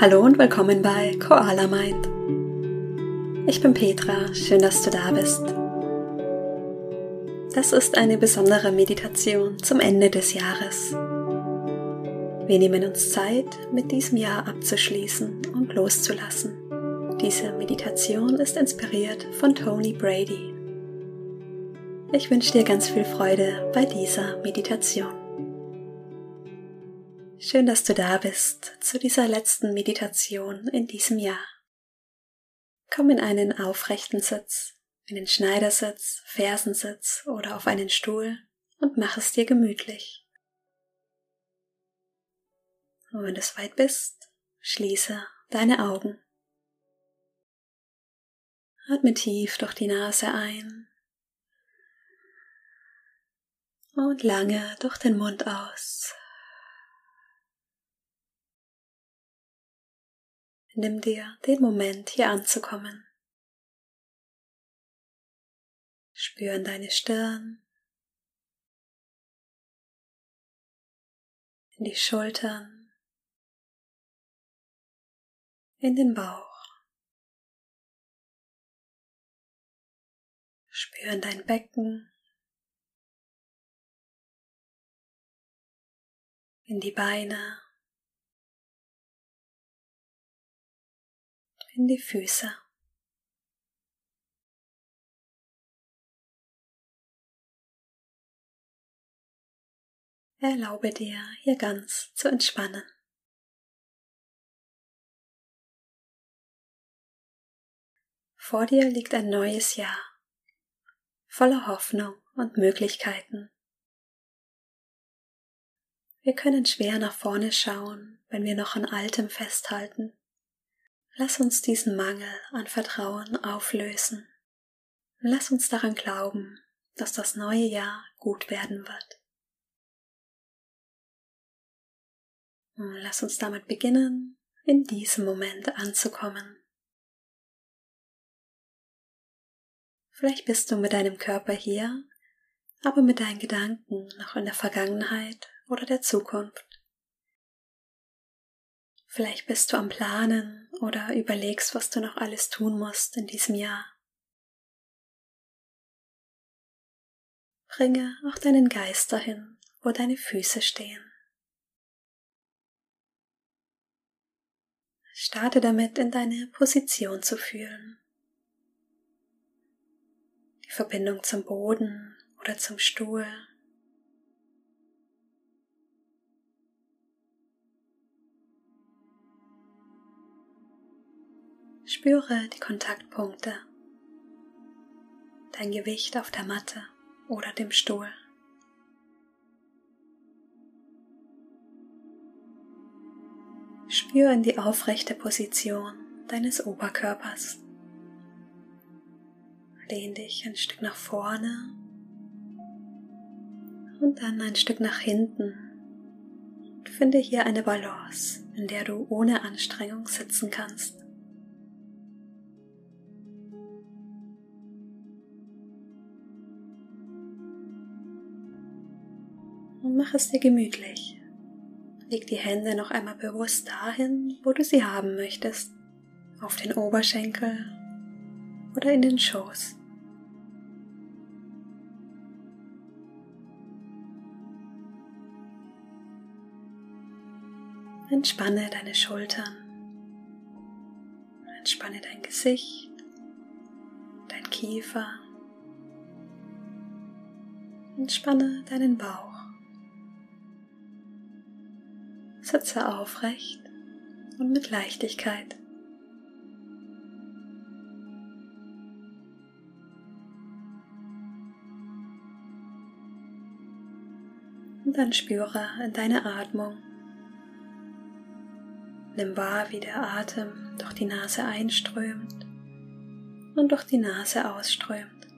Hallo und willkommen bei Koala Mind. Ich bin Petra, schön, dass du da bist. Das ist eine besondere Meditation zum Ende des Jahres. Wir nehmen uns Zeit, mit diesem Jahr abzuschließen und loszulassen. Diese Meditation ist inspiriert von Tony Brady. Ich wünsche dir ganz viel Freude bei dieser Meditation. Schön, dass du da bist zu dieser letzten Meditation in diesem Jahr. Komm in einen aufrechten Sitz, in den Schneidersitz, Fersensitz oder auf einen Stuhl und mach es dir gemütlich. Und wenn du weit bist, schließe deine Augen. Atme tief durch die Nase ein und lange durch den Mund aus. Nimm dir den Moment, hier anzukommen. Spür in deine Stirn, in die Schultern, in den Bauch. Spür in dein Becken, in die Beine, in die Füße. Erlaube dir, hier ganz zu entspannen. Vor dir liegt ein neues Jahr, voller Hoffnung und Möglichkeiten. Wir können schwer nach vorne schauen, wenn wir noch an Altem festhalten. Lass uns diesen Mangel an Vertrauen auflösen. Lass uns daran glauben, dass das neue Jahr gut werden wird. Lass uns damit beginnen, in diesem Moment anzukommen. Vielleicht bist du mit deinem Körper hier, aber mit deinen Gedanken noch in der Vergangenheit oder der Zukunft. Vielleicht bist du am Planen oder überlegst, was du noch alles tun musst in diesem Jahr. Bringe auch deinen Geist dahin, wo deine Füße stehen. Starte damit, in deine Position zu fühlen. Die Verbindung zum Boden oder zum Stuhl Spüre die Kontaktpunkte, dein Gewicht auf der Matte oder dem Stuhl. Spüre in die aufrechte Position deines Oberkörpers. Lehn dich ein Stück nach vorne und dann ein Stück nach hinten. Und finde hier eine Balance, in der du ohne Anstrengung sitzen kannst. Mach es dir gemütlich. Leg die Hände noch einmal bewusst dahin, wo du sie haben möchtest, auf den Oberschenkel oder in den Schoß. Entspanne deine Schultern, entspanne dein Gesicht, dein Kiefer, entspanne deinen Bauch. Sitze aufrecht und mit Leichtigkeit. Und dann spüre in deine Atmung. Nimm wahr, wie der Atem durch die Nase einströmt und durch die Nase ausströmt,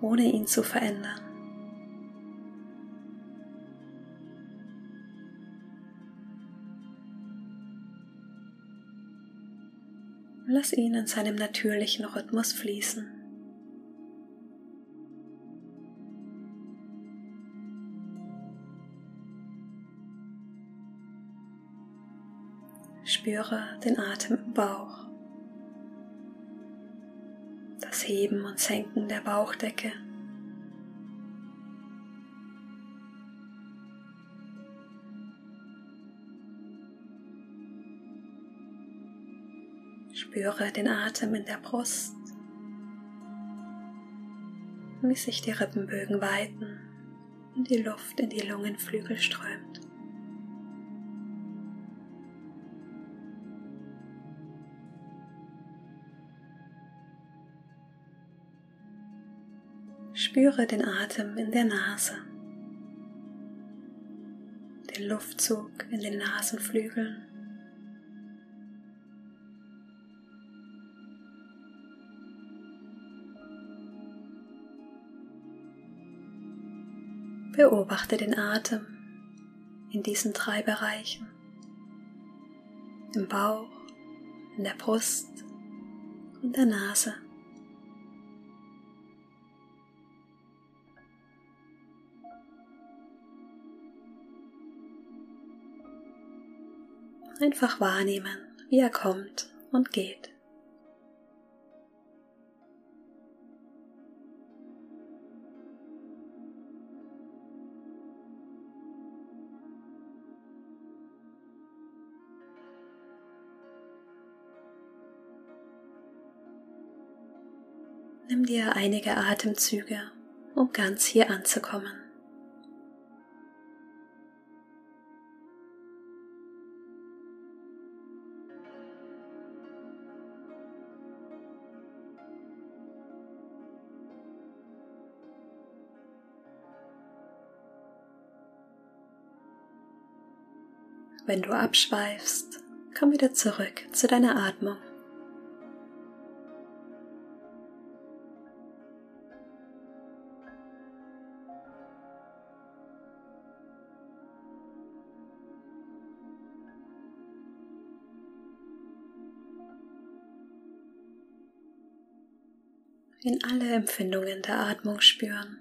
ohne ihn zu verändern. Lass ihn in seinem natürlichen Rhythmus fließen. Spüre den Atem im Bauch, das Heben und Senken der Bauchdecke. Spüre den Atem in der Brust, wie sich die Rippenbögen weiten und die Luft in die Lungenflügel strömt. Spüre den Atem in der Nase, den Luftzug in den Nasenflügeln. Beobachte den Atem in diesen drei Bereichen. Im Bauch, in der Brust und der Nase. Einfach wahrnehmen, wie er kommt und geht. Nimm dir einige Atemzüge, um ganz hier anzukommen. Wenn du abschweifst, komm wieder zurück zu deiner Atmung. In alle Empfindungen der Atmung spüren.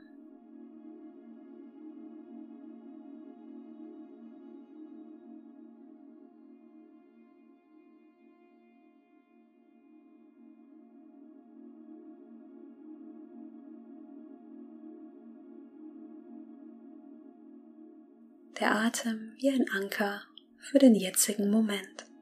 Der Atem wie ein Anker für den jetzigen Moment.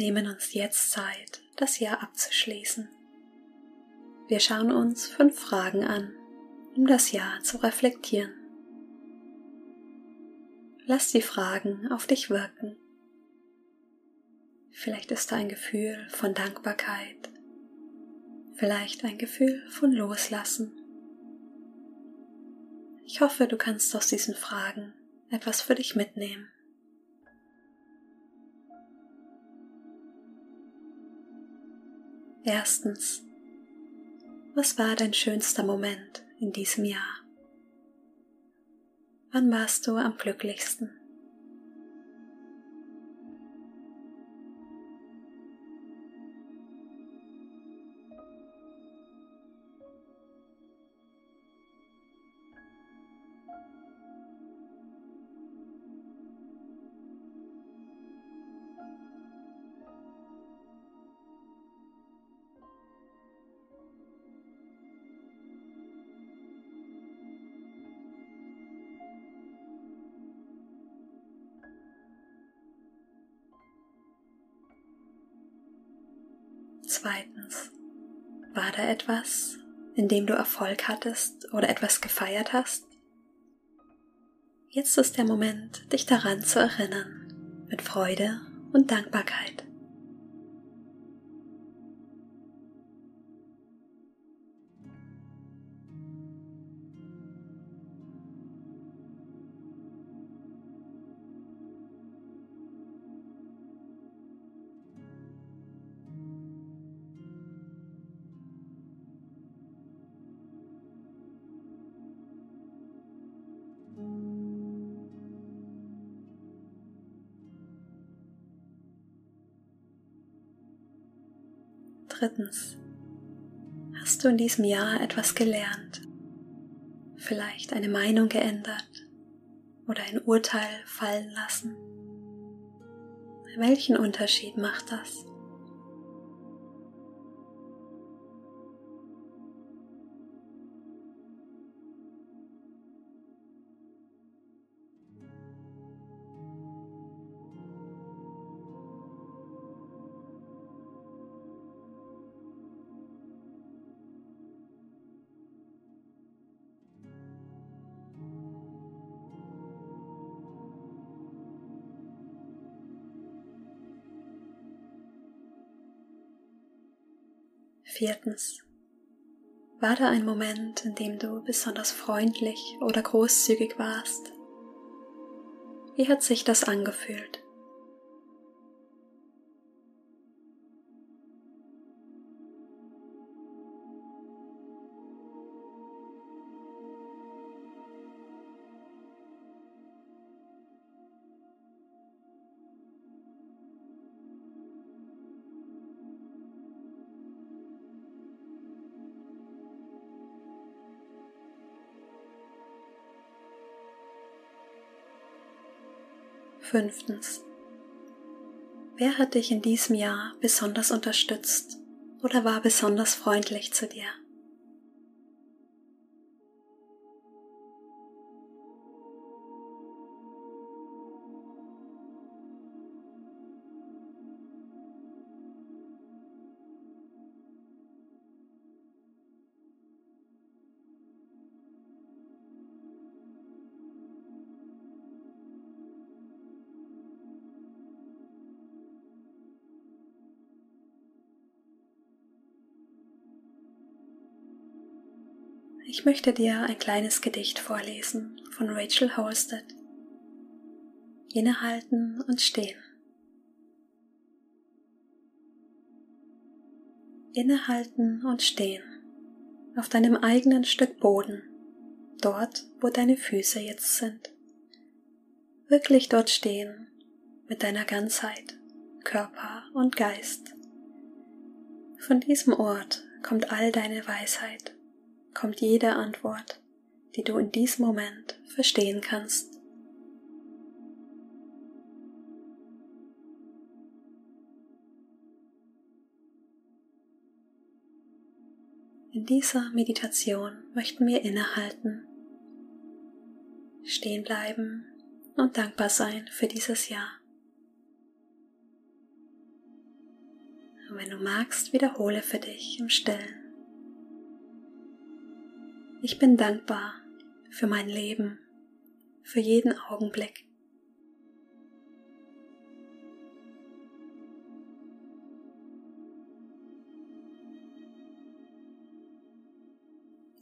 Nehmen uns jetzt Zeit, das Jahr abzuschließen. Wir schauen uns fünf Fragen an, um das Jahr zu reflektieren. Lass die Fragen auf dich wirken. Vielleicht ist da ein Gefühl von Dankbarkeit, vielleicht ein Gefühl von Loslassen. Ich hoffe, du kannst aus diesen Fragen etwas für dich mitnehmen. Erstens, was war dein schönster Moment in diesem Jahr? Wann warst du am glücklichsten? Zweitens, war da etwas, in dem du Erfolg hattest oder etwas gefeiert hast? Jetzt ist der Moment, dich daran zu erinnern, mit Freude und Dankbarkeit. Drittens. Hast du in diesem Jahr etwas gelernt? Vielleicht eine Meinung geändert oder ein Urteil fallen lassen? Welchen Unterschied macht das? Viertens. War da ein Moment, in dem du besonders freundlich oder großzügig warst? Wie hat sich das angefühlt? Fünftens. Wer hat dich in diesem Jahr besonders unterstützt oder war besonders freundlich zu dir? Ich möchte dir ein kleines Gedicht vorlesen von Rachel Holstead. Innehalten und stehen. Innehalten und stehen auf deinem eigenen Stück Boden, dort, wo deine Füße jetzt sind. Wirklich dort stehen mit deiner Ganzheit, Körper und Geist. Von diesem Ort kommt all deine Weisheit kommt jede Antwort, die du in diesem Moment verstehen kannst. In dieser Meditation möchten wir innehalten, stehen bleiben und dankbar sein für dieses Jahr. Und wenn du magst, wiederhole für dich im Stillen. Ich bin dankbar für mein Leben, für jeden Augenblick.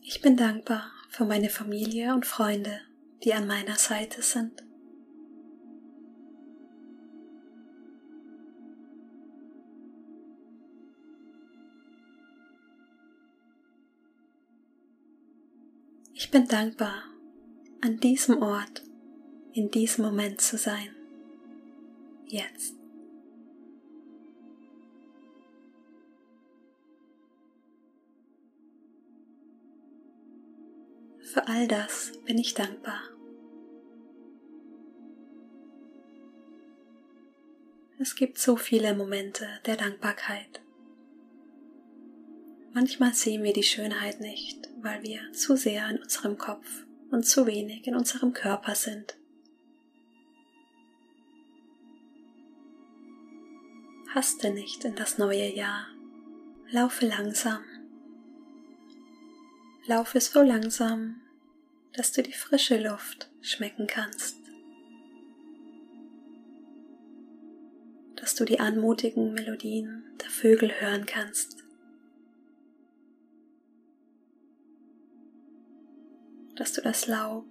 Ich bin dankbar für meine Familie und Freunde, die an meiner Seite sind. Ich bin dankbar, an diesem Ort, in diesem Moment zu sein. Jetzt. Für all das bin ich dankbar. Es gibt so viele Momente der Dankbarkeit. Manchmal sehen wir die Schönheit nicht, weil wir zu sehr in unserem Kopf und zu wenig in unserem Körper sind. Haste nicht in das neue Jahr. Laufe langsam. Laufe so langsam, dass du die frische Luft schmecken kannst. Dass du die anmutigen Melodien der Vögel hören kannst. Dass du das Laub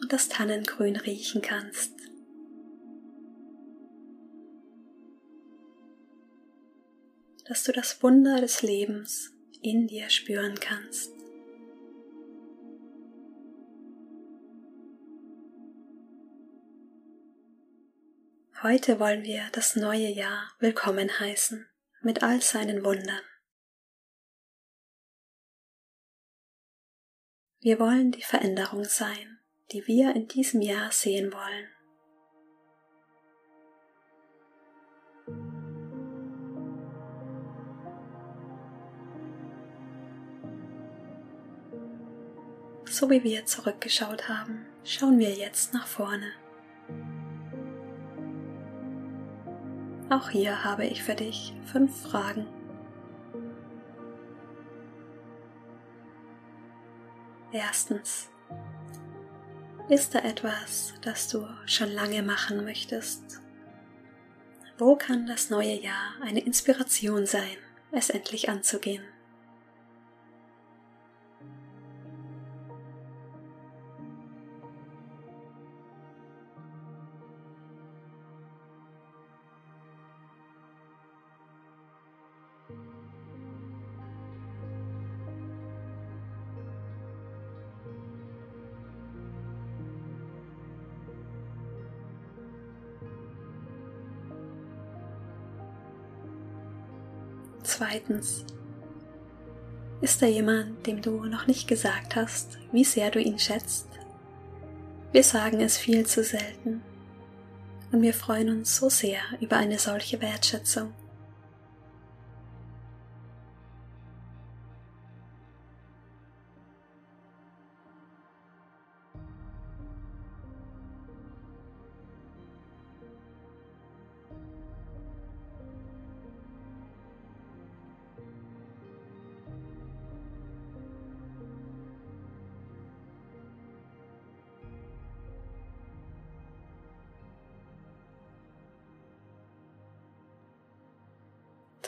und das Tannengrün riechen kannst. Dass du das Wunder des Lebens in dir spüren kannst. Heute wollen wir das neue Jahr willkommen heißen mit all seinen Wundern. Wir wollen die Veränderung sein, die wir in diesem Jahr sehen wollen. So wie wir zurückgeschaut haben, schauen wir jetzt nach vorne. Auch hier habe ich für dich fünf Fragen. Erstens. Ist da etwas, das du schon lange machen möchtest? Wo kann das neue Jahr eine Inspiration sein, es endlich anzugehen? Zweitens, ist da jemand, dem du noch nicht gesagt hast, wie sehr du ihn schätzt? Wir sagen es viel zu selten und wir freuen uns so sehr über eine solche Wertschätzung.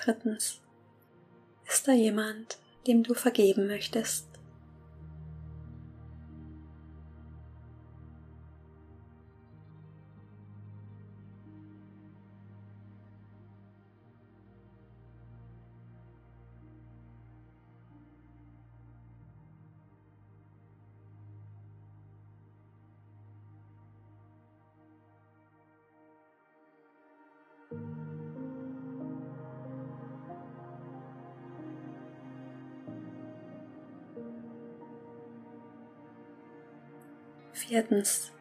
Drittens, ist da jemand, dem du vergeben möchtest? Viertens.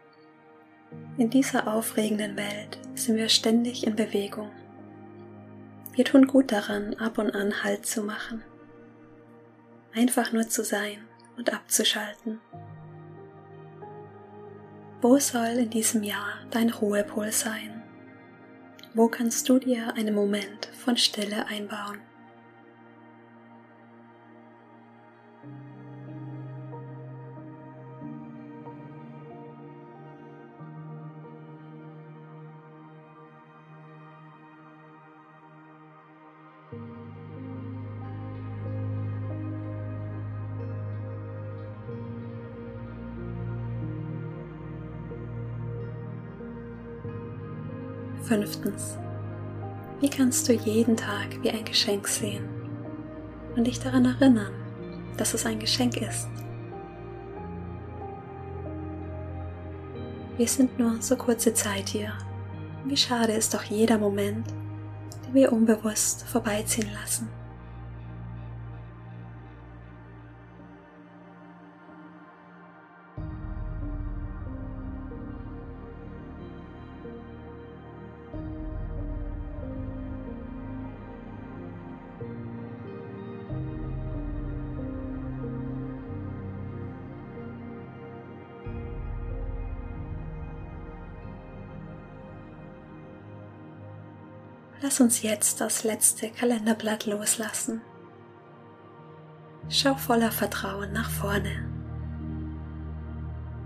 In dieser aufregenden Welt sind wir ständig in Bewegung. Wir tun gut daran, ab und an Halt zu machen. Einfach nur zu sein und abzuschalten. Wo soll in diesem Jahr dein Ruhepol sein? Wo kannst du dir einen Moment von Stille einbauen? Fünftens. Wie kannst du jeden Tag wie ein Geschenk sehen und dich daran erinnern, dass es ein Geschenk ist? Wir sind nur so kurze Zeit hier. Wie schade ist doch jeder Moment, den wir unbewusst vorbeiziehen lassen. Lass uns jetzt das letzte Kalenderblatt loslassen. Schau voller Vertrauen nach vorne.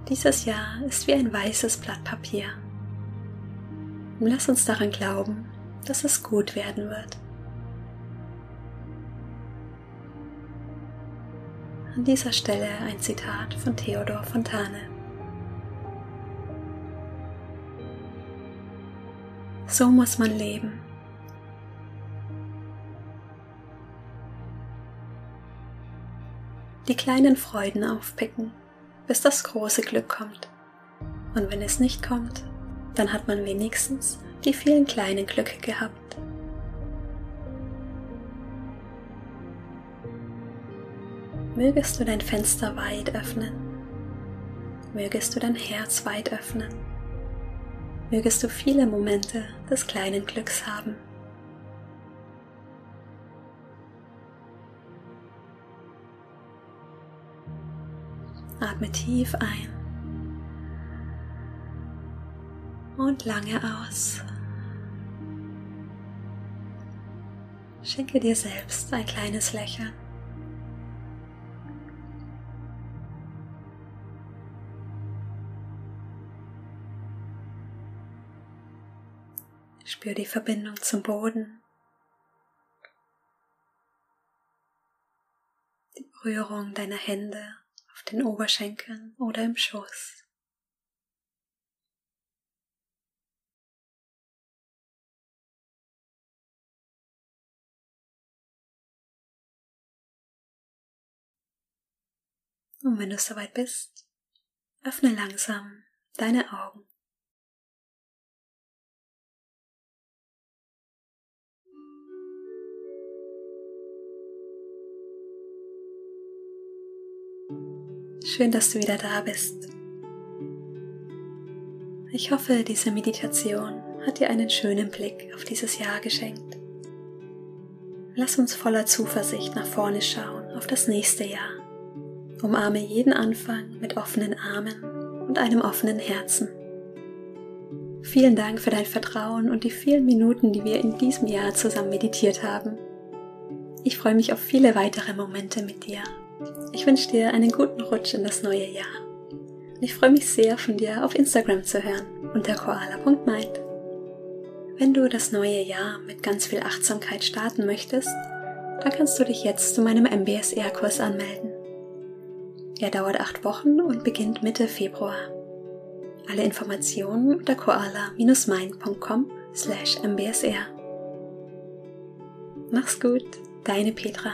Dieses Jahr ist wie ein weißes Blatt Papier. Und lass uns daran glauben, dass es gut werden wird. An dieser Stelle ein Zitat von Theodor Fontane. So muss man leben. Die kleinen Freuden aufpicken, bis das große Glück kommt. Und wenn es nicht kommt, dann hat man wenigstens die vielen kleinen Glücke gehabt. mögest du dein Fenster weit öffnen, mögest du dein Herz weit öffnen, mögest du viele Momente des kleinen Glücks haben. Atme tief ein und lange aus. Schenke dir selbst ein kleines Lächeln. Spür die Verbindung zum Boden. Die Berührung deiner Hände den Oberschenkeln oder im Schoß. Und wenn du soweit bist, öffne langsam deine Augen. Schön, dass du wieder da bist. Ich hoffe, diese Meditation hat dir einen schönen Blick auf dieses Jahr geschenkt. Lass uns voller Zuversicht nach vorne schauen auf das nächste Jahr. Umarme jeden Anfang mit offenen Armen und einem offenen Herzen. Vielen Dank für dein Vertrauen und die vielen Minuten, die wir in diesem Jahr zusammen meditiert haben. Ich freue mich auf viele weitere Momente mit dir. Ich wünsche dir einen guten Rutsch in das neue Jahr. Und ich freue mich sehr, von dir auf Instagram zu hören unter koala.mind. Wenn du das neue Jahr mit ganz viel Achtsamkeit starten möchtest, dann kannst du dich jetzt zu meinem MBSR-Kurs anmelden. Er dauert acht Wochen und beginnt Mitte Februar. Alle Informationen unter koala-mind.com slash mbsr. Mach's gut, deine Petra.